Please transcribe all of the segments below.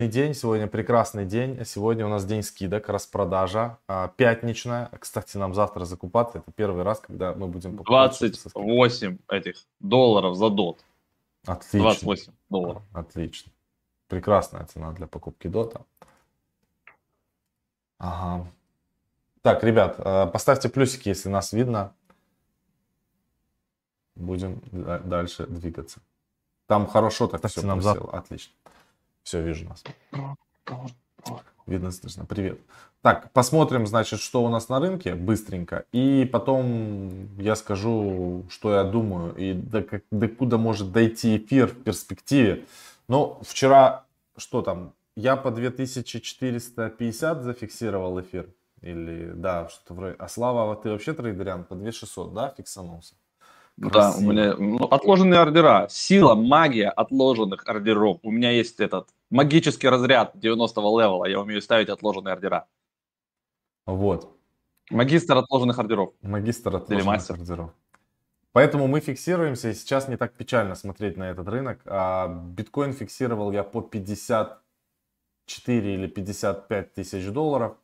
день, сегодня прекрасный день. Сегодня у нас день скидок, распродажа а, пятничная. Кстати, нам завтра закупаться. Это первый раз, когда мы будем покупать. 28 этих долларов за дот. Отлично. 28 долларов. Отлично. Прекрасная цена для покупки дота. Ага. Так, ребят, а, поставьте плюсики, если нас видно. Будем дальше двигаться. Там хорошо так все нам присел. Отлично. Все, вижу нас. Видно, слышно. Привет. Так, посмотрим, значит, что у нас на рынке быстренько. И потом я скажу, что я думаю. И до, как, до куда может дойти эфир в перспективе. Но вчера, что там, я по 2450 зафиксировал эфир. Или, да, что-то вроде. А Слава, ты вообще трейдерян по 2600, да, фиксанулся? Да, у меня ну, отложенные ордера. Сила, магия отложенных ордеров. У меня есть этот магический разряд 90-го левела. Я умею ставить отложенные ордера. Вот. Магистр отложенных ордеров. Магистр отложенных ордеров. Поэтому мы фиксируемся, и сейчас не так печально смотреть на этот рынок. А биткоин фиксировал я по 54 или 55 тысяч долларов.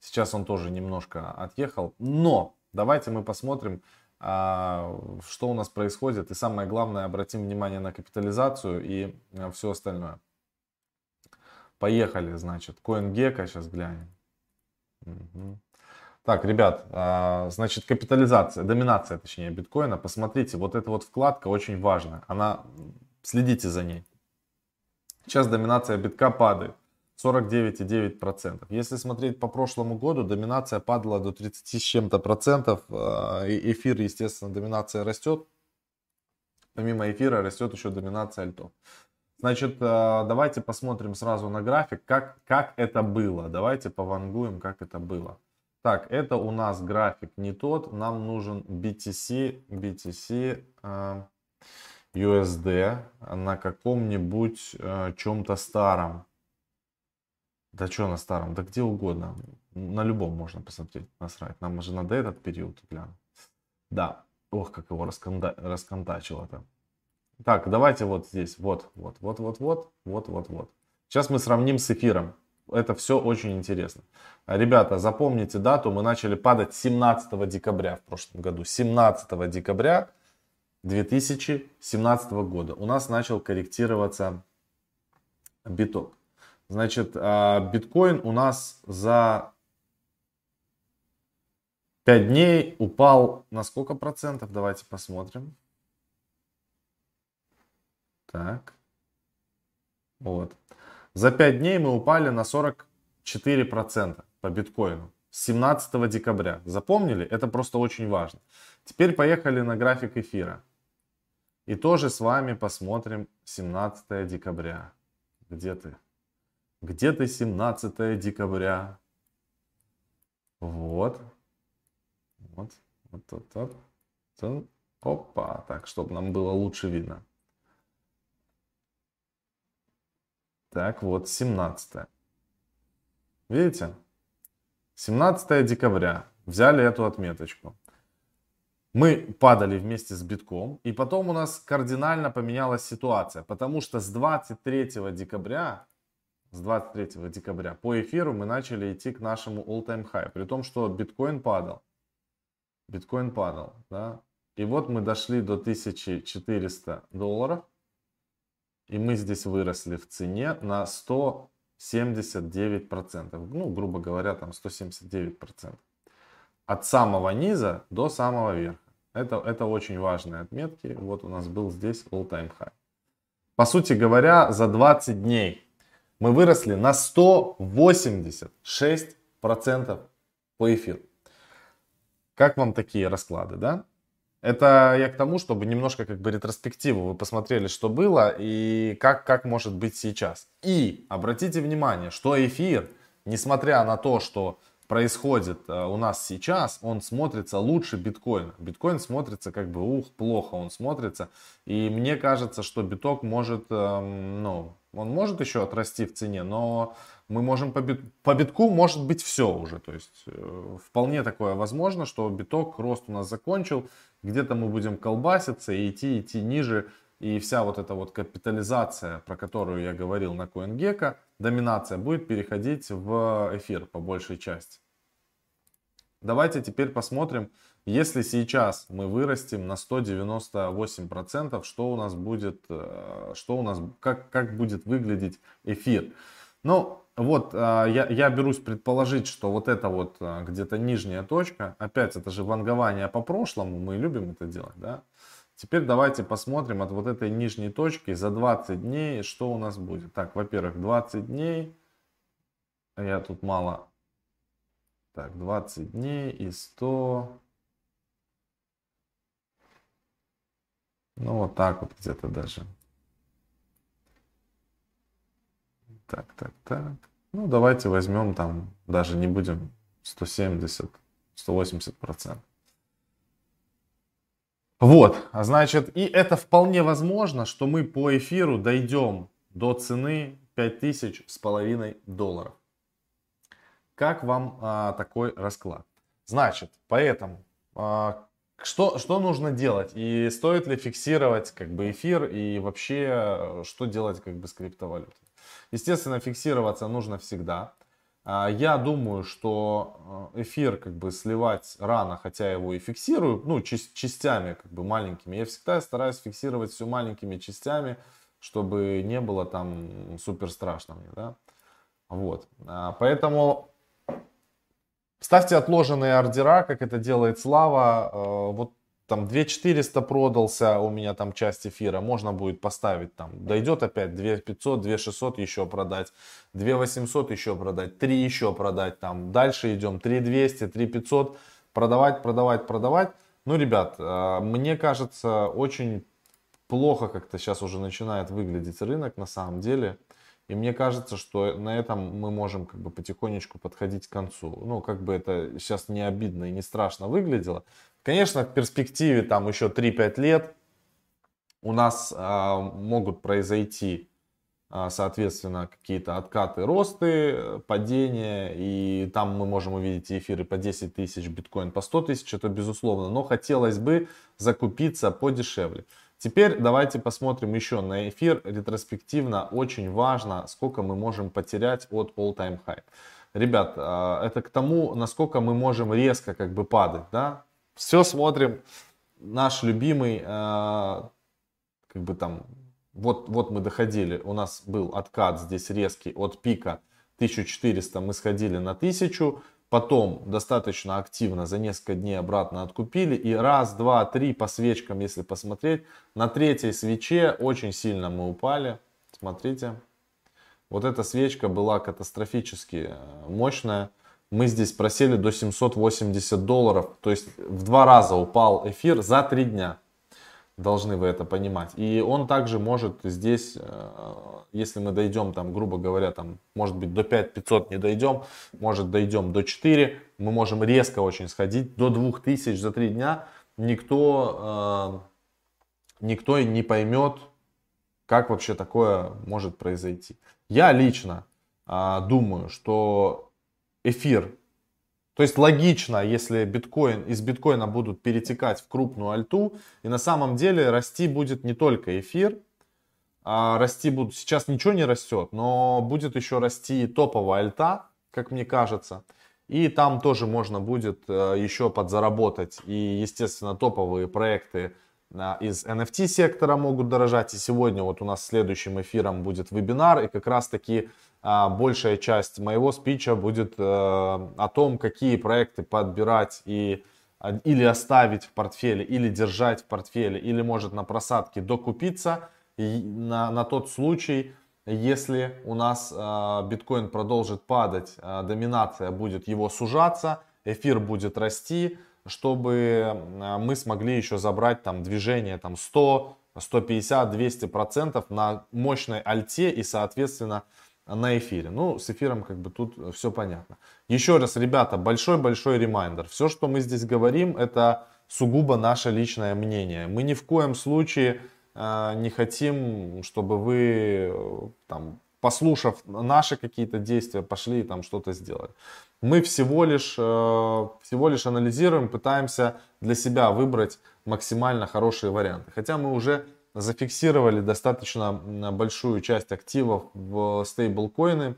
Сейчас он тоже немножко отъехал. Но давайте мы посмотрим, а, что у нас происходит. И самое главное, обратим внимание на капитализацию и а, все остальное. Поехали, значит, CoinGecko сейчас глянем. Угу. Так, ребят, а, значит, капитализация, доминация, точнее, биткоина. Посмотрите, вот эта вот вкладка очень важная. Она, следите за ней. Сейчас доминация битка падает. 49,9%. Если смотреть по прошлому году, доминация падала до 30 с чем-то процентов. А, эфир, естественно, доминация растет. Помимо эфира растет еще доминация альтов. Значит, а, давайте посмотрим сразу на график, как, как это было. Давайте повангуем, как это было. Так, это у нас график не тот. Нам нужен BTC, BTC USD на каком-нибудь э, чем-то старом. Да что на старом? Да где угодно. На любом можно посмотреть, насрать. Нам уже надо этот период глянуть. Да. Ох, как его расконда... расконтачило-то. Так, давайте вот здесь. Вот, вот, вот, вот, вот, вот, вот, вот. Сейчас мы сравним с эфиром. Это все очень интересно. Ребята, запомните дату. Мы начали падать 17 декабря в прошлом году. 17 декабря 2017 года у нас начал корректироваться биток. Значит, а, биткоин у нас за 5 дней упал на сколько процентов? Давайте посмотрим. Так. Вот. За 5 дней мы упали на 44% по биткоину. С 17 декабря. Запомнили? Это просто очень важно. Теперь поехали на график эфира. И тоже с вами посмотрим 17 декабря. Где ты? Где ты 17 декабря? Вот. Вот, вот, вот. вот. Опа. Так, чтобы нам было лучше видно. Так, вот 17. Видите? 17 декабря. Взяли эту отметочку. Мы падали вместе с битком, и потом у нас кардинально поменялась ситуация, потому что с 23 декабря с 23 декабря по эфиру мы начали идти к нашему all-time high. При том, что биткоин падал. Биткоин падал, да. И вот мы дошли до 1400 долларов. И мы здесь выросли в цене на 179%. Ну, грубо говоря, там 179%. От самого низа до самого верха. Это, это очень важные отметки. Вот у нас был здесь all-time high. По сути говоря, за 20 дней мы выросли на 186% по эфиру. Как вам такие расклады, да? Это я к тому, чтобы немножко как бы ретроспективу вы посмотрели, что было и как, как может быть сейчас. И обратите внимание, что эфир, несмотря на то, что происходит э, у нас сейчас, он смотрится лучше биткоина. Биткоин смотрится как бы, ух, плохо он смотрится. И мне кажется, что биток может, эм, ну, он может еще отрасти в цене, но мы можем по, бит, по битку может быть все уже. То есть э, вполне такое возможно, что биток рост у нас закончил, где-то мы будем колбаситься и идти, идти ниже и вся вот эта вот капитализация, про которую я говорил на CoinGecko, доминация будет переходить в эфир по большей части. Давайте теперь посмотрим, если сейчас мы вырастем на 198%, что у нас будет, э, что у нас, как, как будет выглядеть эфир. Ну, вот, э, я, я берусь предположить, что вот это вот э, где-то нижняя точка, опять это же вангование по прошлому, мы любим это делать, да? Теперь давайте посмотрим от вот этой нижней точки за 20 дней, что у нас будет. Так, во-первых, 20 дней, я тут мало, так, 20 дней и 100, Ну, вот так вот где-то даже. Так, так, так. Ну, давайте возьмем там, даже не будем 170, 180 процентов. Вот, а значит, и это вполне возможно, что мы по эфиру дойдем до цены 5000 с половиной долларов. Как вам а, такой расклад? Значит, поэтому а, что, что нужно делать? И стоит ли фиксировать как бы эфир? И вообще, что делать как бы с криптовалютой? Естественно, фиксироваться нужно всегда. А, я думаю, что э, эфир как бы сливать рано, хотя его и фиксирую, ну, частями как бы маленькими. Я всегда стараюсь фиксировать все маленькими частями, чтобы не было там супер страшно мне, да. Вот. А, поэтому Ставьте отложенные ордера, как это делает Слава. Э, вот там 2400 продался, у меня там часть эфира, можно будет поставить там, дойдет опять 2500, 2600 еще продать, 2800 еще продать, 3 еще продать там, дальше идем 3200, 3500, продавать, продавать, продавать. Ну, ребят, э, мне кажется, очень плохо как-то сейчас уже начинает выглядеть рынок на самом деле. И мне кажется, что на этом мы можем как бы потихонечку подходить к концу. Ну, как бы это сейчас не обидно и не страшно выглядело. Конечно, в перспективе там еще 3-5 лет у нас а, могут произойти, а, соответственно, какие-то откаты, росты, падения. И там мы можем увидеть эфиры по 10 тысяч, биткоин по 100 тысяч, это безусловно. Но хотелось бы закупиться подешевле. Теперь давайте посмотрим еще на эфир ретроспективно. Очень важно, сколько мы можем потерять от all-time high. Ребят, а, это к тому, насколько мы можем резко как бы падать, да? Все смотрим. Наш любимый, а, как бы там, вот, вот мы доходили, у нас был откат здесь резкий от пика 1400, мы сходили на 1000, Потом достаточно активно за несколько дней обратно откупили. И раз, два, три по свечкам, если посмотреть. На третьей свече очень сильно мы упали. Смотрите. Вот эта свечка была катастрофически э, мощная. Мы здесь просели до 780 долларов. То есть в два раза упал эфир за три дня должны вы это понимать. И он также может здесь, э, если мы дойдем, там, грубо говоря, там, может быть, до 5500 не дойдем, может, дойдем до 4, мы можем резко очень сходить, до 2000 за 3 дня, никто, э, никто не поймет, как вообще такое может произойти. Я лично э, думаю, что эфир то есть логично, если биткоин, из биткоина будут перетекать в крупную альту, и на самом деле расти будет не только эфир, а расти будут, сейчас ничего не растет, но будет еще расти топовая альта, как мне кажется. И там тоже можно будет э, еще подзаработать. И, естественно, топовые проекты э, из NFT сектора могут дорожать. И сегодня вот у нас следующим эфиром будет вебинар. И как раз таки большая часть моего спича будет э, о том, какие проекты подбирать и а, или оставить в портфеле, или держать в портфеле, или может на просадке докупиться. На, на тот случай, если у нас э, биткоин продолжит падать, э, доминация будет его сужаться, эфир будет расти, чтобы мы смогли еще забрать там движение там 100, 150, 200 процентов на мощной альте и соответственно на эфире. Ну, с эфиром как бы тут все понятно. Еще раз, ребята, большой-большой ремайдер. Все, что мы здесь говорим, это сугубо наше личное мнение. Мы ни в коем случае э, не хотим, чтобы вы, там, послушав наши какие-то действия, пошли и там что-то сделали. Мы всего лишь, э, всего лишь анализируем, пытаемся для себя выбрать максимально хорошие варианты. Хотя мы уже зафиксировали достаточно большую часть активов в стейблкоины.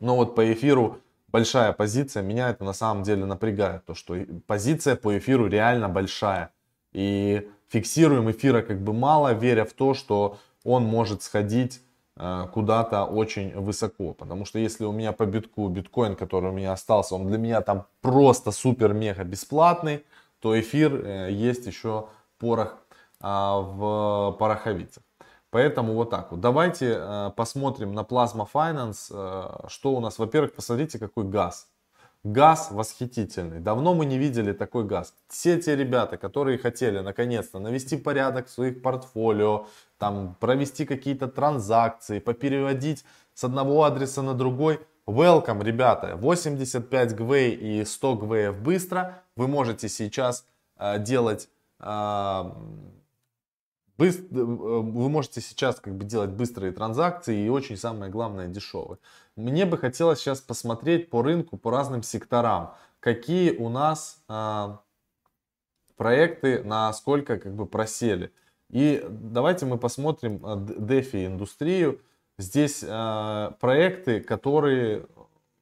Но вот по эфиру большая позиция, меня это на самом деле напрягает, то что позиция по эфиру реально большая. И фиксируем эфира как бы мало, веря в то, что он может сходить э, куда-то очень высоко. Потому что если у меня по битку биткоин, который у меня остался, он для меня там просто супер-мега бесплатный, то эфир э, есть еще порох а, в пороховицах. Поэтому вот так вот. Давайте э, посмотрим на Plasma Finance, э, что у нас. Во-первых, посмотрите, какой газ. Газ восхитительный. Давно мы не видели такой газ. Все те ребята, которые хотели наконец-то навести порядок в своих портфолио, там провести какие-то транзакции, попереводить с одного адреса на другой. Welcome, ребята. 85 ГВ и 100 ГВ быстро. Вы можете сейчас э, делать э, вы можете сейчас как бы делать быстрые транзакции и очень самое главное дешевые. Мне бы хотелось сейчас посмотреть по рынку, по разным секторам, какие у нас а, проекты на сколько как бы просели. И давайте мы посмотрим DeFi индустрию. Здесь а, проекты, которые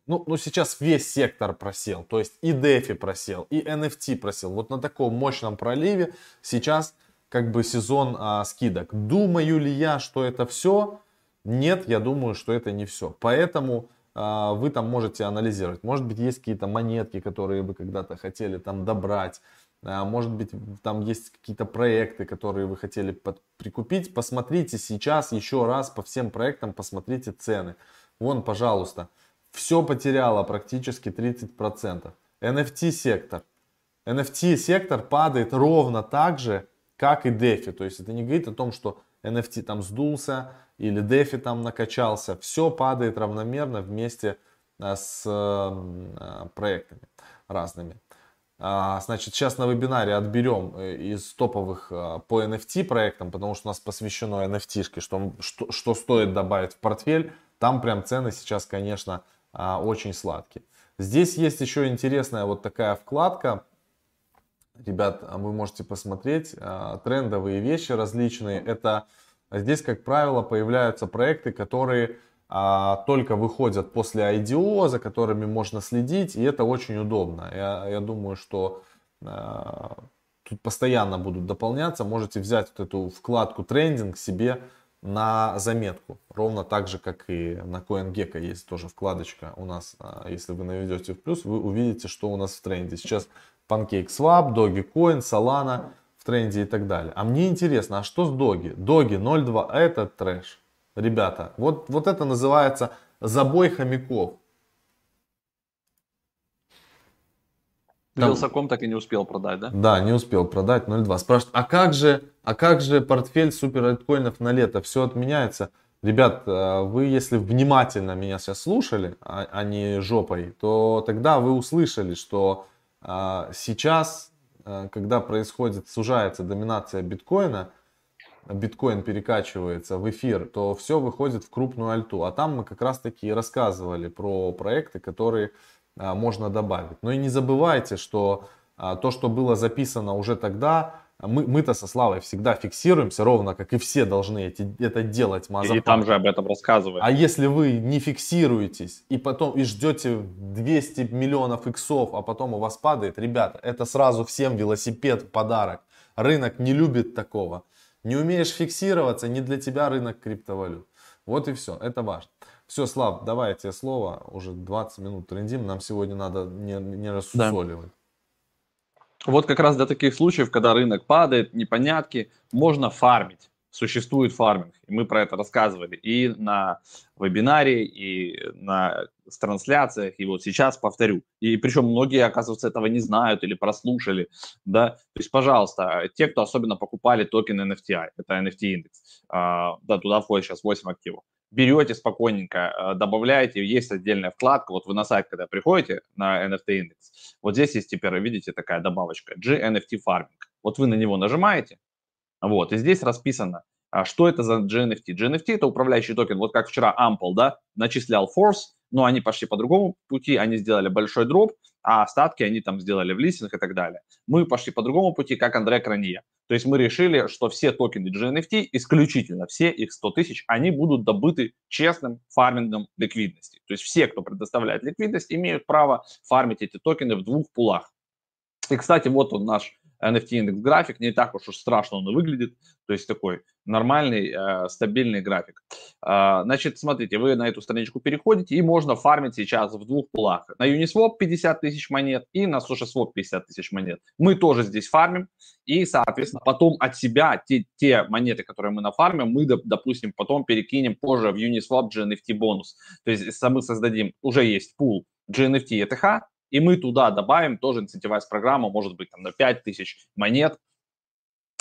ну, ну, сейчас весь сектор просел. То есть и DeFi просел, и NFT просел. Вот на таком мощном проливе сейчас как бы сезон а, скидок. Думаю ли я, что это все? Нет, я думаю, что это не все. Поэтому а, вы там можете анализировать. Может быть, есть какие-то монетки, которые вы когда-то хотели там добрать. А, может быть, там есть какие-то проекты, которые вы хотели под, прикупить. Посмотрите сейчас еще раз по всем проектам, посмотрите цены. Вон, пожалуйста, все потеряло практически 30%. NFT сектор. NFT сектор падает ровно так же, как и DeFi. То есть это не говорит о том, что NFT там сдулся или DeFi там накачался. Все падает равномерно вместе э, с э, проектами разными. А, значит, сейчас на вебинаре отберем э, из топовых по NFT проектам, потому что у нас посвящено NFT, что, что, что стоит добавить в портфель. Там прям цены сейчас, конечно, очень сладкие. Здесь есть еще интересная вот такая вкладка ребят, а вы можете посмотреть а, трендовые вещи различные. Это здесь, как правило, появляются проекты, которые а, только выходят после IDO, за которыми можно следить, и это очень удобно. Я, я думаю, что тут постоянно будут дополняться. Можете взять вот эту вкладку трендинг себе на заметку. Ровно так же, как и на CoinGecko есть тоже вкладочка у нас. Если вы наведете в плюс, вы увидите, что у нас в тренде. Сейчас PancakeSwap, Dogecoin, Solana в тренде и так далее. А мне интересно, а что с Доги? Доги 0.2, это трэш. Ребята, вот, вот это называется забой хомяков. Там... Вилсаком так и не успел продать, да? Да, не успел продать 0.2. Спрашивают, а как же, а как же портфель супер альткоинов на лето? Все отменяется. Ребят, э, вы если внимательно меня сейчас слушали, а, а не жопой, то тогда вы услышали, что сейчас, э, когда происходит, сужается доминация биткоина, биткоин перекачивается в эфир, то все выходит в крупную альту. А там мы как раз таки рассказывали про проекты, которые а, можно добавить. Но и не забывайте, что а, то, что было записано уже тогда, мы, мы-то со Славой всегда фиксируемся, ровно как и все должны эти, это делать. Мазапад. И там же об этом рассказывают. А если вы не фиксируетесь и потом и ждете 200 миллионов иксов, а потом у вас падает, ребята, это сразу всем велосипед в подарок. Рынок не любит такого. Не умеешь фиксироваться, не для тебя рынок криптовалют. Вот и все, это важно. Все, Слав, давай тебе слово. Уже 20 минут трендим. Нам сегодня надо не, не рассусоливать. Да. Вот как раз для таких случаев, когда рынок падает, непонятки, можно фармить. Существует фарминг. И мы про это рассказывали и на вебинаре, и на трансляциях, и вот сейчас повторю. И причем многие, оказывается, этого не знают или прослушали. Да? То есть, пожалуйста, те, кто особенно покупали токен NFTI, это NFT индекс, а, да, туда входит сейчас 8 активов берете спокойненько, э, добавляете, есть отдельная вкладка, вот вы на сайт, когда приходите на NFT индекс, вот здесь есть теперь, видите, такая добавочка, GNFT Farming. Вот вы на него нажимаете, вот, и здесь расписано, а что это за GNFT. GNFT это управляющий токен, вот как вчера Ample, да, начислял FORTH, но они пошли по другому пути, они сделали большой drop, а остатки они там сделали в листинг и так далее. Мы пошли по другому пути, как Андре Кранье. То есть мы решили, что все токены GNFT, исключительно все их 100 тысяч, они будут добыты честным фармингом ликвидности. То есть все, кто предоставляет ликвидность, имеют право фармить эти токены в двух пулах. И, кстати, вот он наш NFT индекс график, не так уж страшно он выглядит, то есть такой нормальный, э, стабильный график. Э, значит, смотрите, вы на эту страничку переходите, и можно фармить сейчас в двух пулах. На Uniswap 50 тысяч монет и на SushiSwap 50 тысяч монет. Мы тоже здесь фармим, и, соответственно, потом от себя те, те монеты, которые мы нафармим, мы, допустим, потом перекинем позже в Uniswap GNFT бонус. То есть мы создадим, уже есть пул GNFT ETH, и мы туда добавим тоже инцентивайз программу, может быть, там на 5000 монет.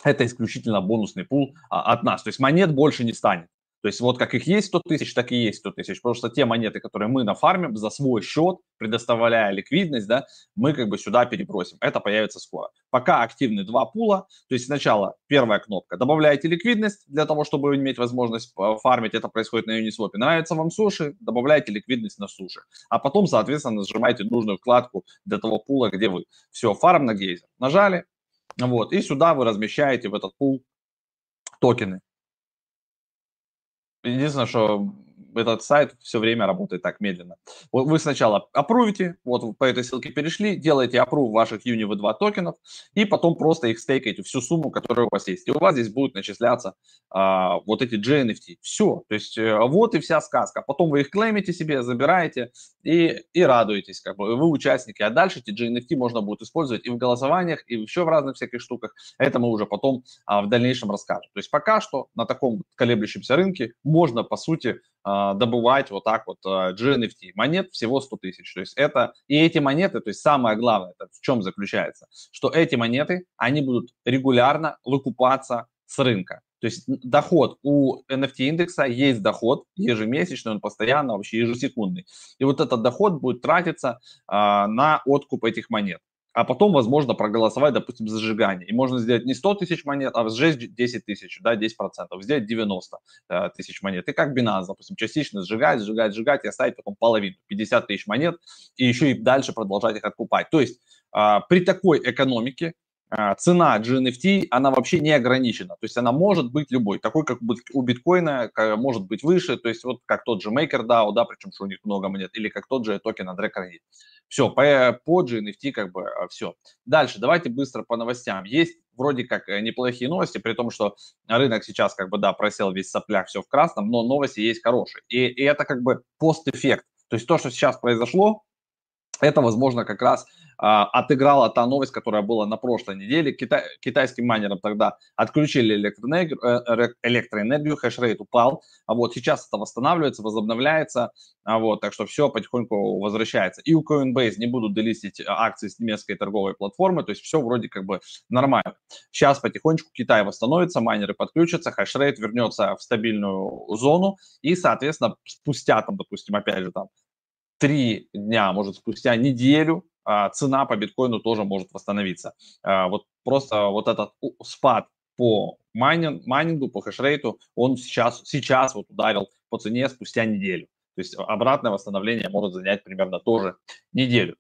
Это исключительно бонусный пул а, от нас. То есть монет больше не станет. То есть вот как их есть 100 тысяч, так и есть 100 тысяч. Просто те монеты, которые мы нафармим за свой счет, предоставляя ликвидность, да, мы как бы сюда перебросим. Это появится скоро. Пока активны два пула. То есть сначала первая кнопка. Добавляете ликвидность для того, чтобы иметь возможность э, фармить. Это происходит на Uniswap. Нравится вам суши, добавляете ликвидность на суши. А потом, соответственно, нажимаете нужную вкладку для того пула, где вы. Все, фарм на гейзер. Нажали. Вот, и сюда вы размещаете в этот пул токены. Единственное, что этот сайт все время работает так медленно. Вы сначала опрувите, вот по этой ссылке перешли, делаете опрув ваших UniV2 токенов, и потом просто их стейкаете, всю сумму, которая у вас есть. И у вас здесь будут начисляться а, вот эти GNFT. Все, то есть а, вот и вся сказка. Потом вы их клеймите себе, забираете и, и радуетесь, как бы вы участники. А дальше эти GNFT можно будет использовать и в голосованиях, и еще в разных всяких штуках. Это мы уже потом а, в дальнейшем расскажем. То есть пока что на таком колеблющемся рынке можно, по сути, добывать вот так вот а, GNFT. Монет всего 100 тысяч. То есть это, и эти монеты, то есть самое главное, это в чем заключается, что эти монеты, они будут регулярно выкупаться с рынка. То есть доход у NFT индекса есть доход ежемесячный, он постоянно, вообще ежесекундный. И вот этот доход будет тратиться а, на откуп этих монет а потом, возможно, проголосовать, допустим, за сжигание. И можно сделать не 100 тысяч монет, а сжечь 10 тысяч, да, 10%, сделать 90 э, тысяч монет. И как Binance, допустим, частично сжигать, сжигать, сжигать и оставить потом половину, 50 тысяч монет, и еще и дальше продолжать их откупать. То есть э, при такой экономике а, цена GNFT, она вообще не ограничена. То есть она может быть любой. Такой, как у биткоина, может быть выше. То есть вот как тот же MakerDAO, да, причем что у них много монет, или как тот же токен Андре Карни. Все, по, по GNFT как бы а, все. Дальше, давайте быстро по новостям. Есть вроде как э, неплохие новости, при том, что рынок сейчас как бы, да, просел весь соплях, все в красном, но новости есть хорошие. И, и это как бы пост-эффект. То есть то, что сейчас произошло, это, возможно, как раз а, отыграла та новость, которая была на прошлой неделе. Китай, китайским майнерам тогда отключили электроэнергию, э, электроэнергию хешрейт упал, а вот сейчас это восстанавливается, возобновляется, а вот, так что все потихоньку возвращается. И у Coinbase не будут делистить акции с немецкой торговой платформы, то есть все вроде как бы нормально. Сейчас потихонечку Китай восстановится, майнеры подключатся, хешрейт вернется в стабильную зону, и, соответственно, спустя там, допустим, опять же там три дня, может, спустя неделю а, цена по биткоину тоже может восстановиться. А, вот просто вот этот спад по майнинг, майнингу, по хешрейту, он сейчас, сейчас вот ударил по цене спустя неделю. То есть обратное восстановление может занять примерно тоже неделю.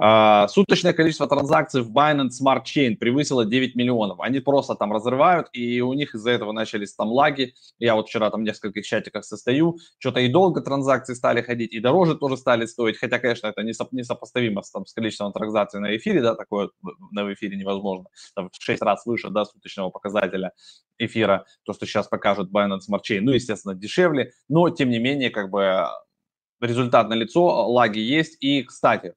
Э, суточное количество транзакций в Binance Smart Chain превысило 9 миллионов. Они просто там разрывают, и у них из-за этого начались там лаги. Я вот вчера там в нескольких чатиках состою, что-то и долго транзакции стали ходить, и дороже тоже стали стоить. Хотя, конечно, это не, соп- не сопоставимо с, там, с количеством транзакций на эфире, да, такое на эфире невозможно. Там в 6 раз выше, да, суточного показателя эфира, то, что сейчас покажет Binance Smart Chain. Ну, естественно, дешевле, но, тем не менее, как бы результат на лицо, лаги есть. И, кстати,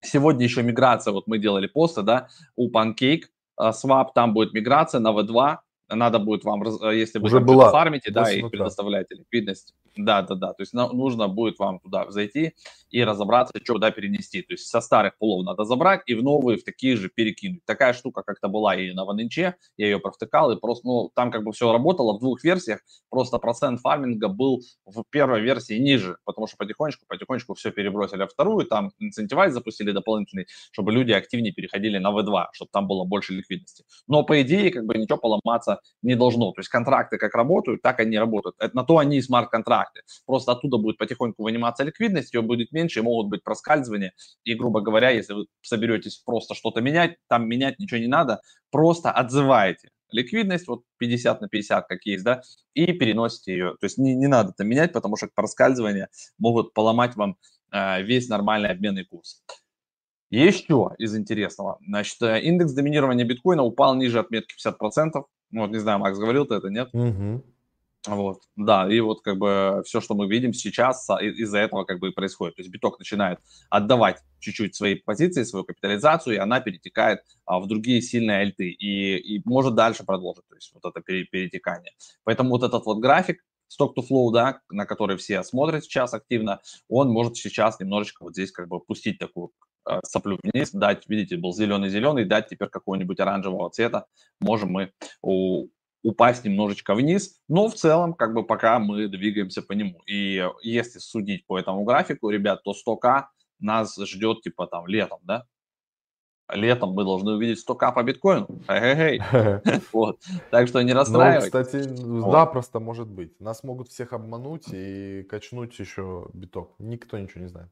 Сегодня еще миграция, вот мы делали посты, да, у Pancake, э, Swap, там будет миграция на V2, надо будет вам, э, если вы Уже была. фармите, да, и предоставляете ликвидность, да, да, да. То есть нужно будет вам туда зайти и разобраться, что туда перенести. То есть со старых пулов надо забрать и в новые, в такие же перекинуть. Такая штука как-то была и на Ванинче, я ее провтыкал, и просто, ну, там как бы все работало в двух версиях, просто процент фарминга был в первой версии ниже, потому что потихонечку, потихонечку все перебросили в вторую, там инцентивайз запустили дополнительный, чтобы люди активнее переходили на V2, чтобы там было больше ликвидности. Но по идее, как бы ничего поломаться не должно. То есть контракты как работают, так они работают. Это, на то они и смарт-контракты. Просто оттуда будет потихоньку выниматься ликвидность, ее будет меньше, и могут быть проскальзывания. И, грубо говоря, если вы соберетесь просто что-то менять, там менять ничего не надо, просто отзываете ликвидность, вот 50 на 50, как есть, да, и переносите ее. То есть не, не надо это менять, потому что проскальзывания могут поломать вам э, весь нормальный обменный курс. Еще из интересного, значит, э, индекс доминирования биткоина упал ниже отметки 50%. Ну, вот, не знаю, Макс говорил ты это, нет? Угу. Вот, да, и вот как бы все, что мы видим сейчас, а, из-за этого как бы и происходит. То есть биток начинает отдавать чуть-чуть свои позиции, свою капитализацию, и она перетекает а, в другие сильные альты и, и может дальше продолжить, то есть вот это перетекание. Поэтому вот этот вот график, stock to flow, да, на который все смотрят сейчас активно, он может сейчас немножечко вот здесь как бы пустить такую соплю вниз, дать, видите, был зеленый-зеленый, дать теперь какого-нибудь оранжевого цвета, можем мы у, упасть немножечко вниз, но в целом, как бы пока мы двигаемся по нему. И если судить по этому графику, ребят, то 100к нас ждет типа там летом, да? Летом мы должны увидеть 100к по биткоину. Вот. Так что не ну, расстраивайтесь. Ну, кстати, вот. да, просто может быть. Нас могут всех обмануть и качнуть еще биток. Никто ничего не знает.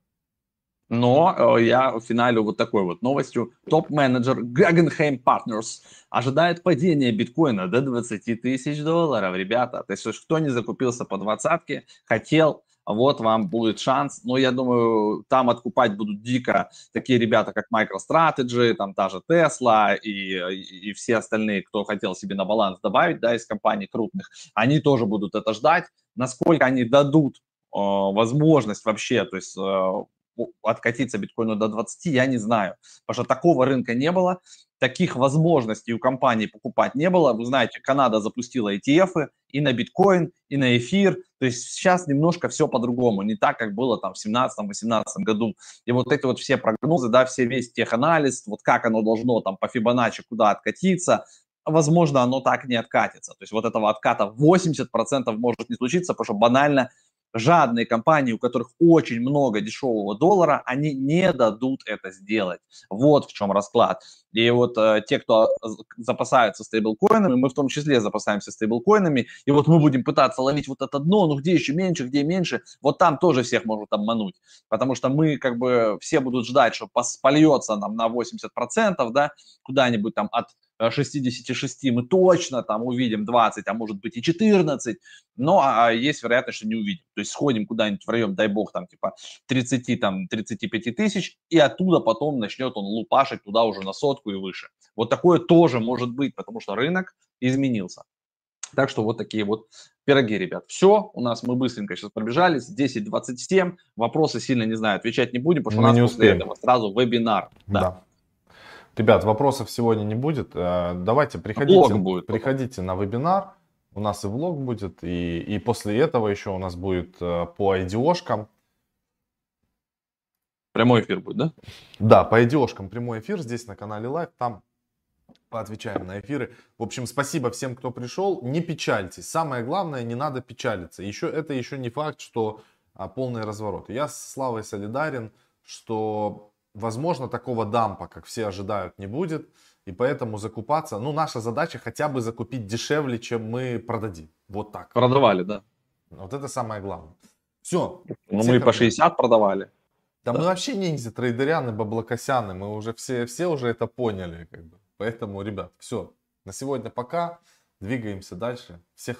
Но э, я финалю вот такой вот новостью. Топ-менеджер Guggenheim Partners ожидает падения биткоина до 20 тысяч долларов, ребята. То есть, кто не закупился по двадцатке, хотел, вот вам будет шанс. Но я думаю, там откупать будут дико такие ребята, как MicroStrategy, там та же Tesla и, и, все остальные, кто хотел себе на баланс добавить, да, из компаний крупных. Они тоже будут это ждать. Насколько они дадут э, возможность вообще, то есть э, откатиться биткоину до 20, я не знаю. Потому что такого рынка не было, таких возможностей у компаний покупать не было. Вы знаете, Канада запустила ETF и на биткоин, и на эфир. То есть сейчас немножко все по-другому, не так, как было там в 17-18 году. И вот эти вот все прогнозы, да, все весь теханализ, вот как оно должно там по Фибоначчи куда откатиться, возможно, оно так не откатится. То есть вот этого отката 80% может не случиться, потому что банально жадные компании, у которых очень много дешевого доллара, они не дадут это сделать. Вот в чем расклад. И вот э, те, кто запасаются стейблкоинами, мы в том числе запасаемся стейблкоинами, и вот мы будем пытаться ловить вот это дно, ну где еще меньше, где меньше, вот там тоже всех могут обмануть, потому что мы как бы все будут ждать, что польется нам на 80%, да, куда-нибудь там от 66 э, мы точно там увидим 20, а может быть и 14, но а, а, есть вероятность, что не увидим. То есть сходим куда-нибудь в район, дай бог, там типа 30, там 35 тысяч, и оттуда потом начнет он лупашить туда уже на сотку и выше. Вот такое тоже может быть, потому что рынок изменился. Так что вот такие вот пироги, ребят. Все, у нас мы быстренько сейчас пробежались, 10.27, вопросы сильно, не знаю, отвечать не будем, потому что мы у нас после этого сразу вебинар. Да. да. Ребят, вопросов сегодня не будет. Э, давайте приходите, будет. приходите на вебинар. У нас и влог будет, и, и после этого еще у нас будет э, по IDO-шкам. Прямой эфир будет, да? Да, по IDO-шкам прямой эфир здесь на канале Live. Там поотвечаем на эфиры. В общем, спасибо всем, кто пришел. Не печальтесь. Самое главное, не надо печалиться. Еще, это еще не факт, что а, полный разворот. Я с Славой солидарен, что возможно, такого дампа, как все ожидают, не будет. И поэтому закупаться, ну, наша задача хотя бы закупить дешевле, чем мы продадим. Вот так. Продавали, да. Вот это самое главное. Все. Ну, мы по 60 продавали. Да, да мы вообще ниндзя, трейдеряны, баблокосяны. Мы уже все, все уже это поняли. Как бы. Поэтому, ребят, все. На сегодня пока. Двигаемся дальше. Всех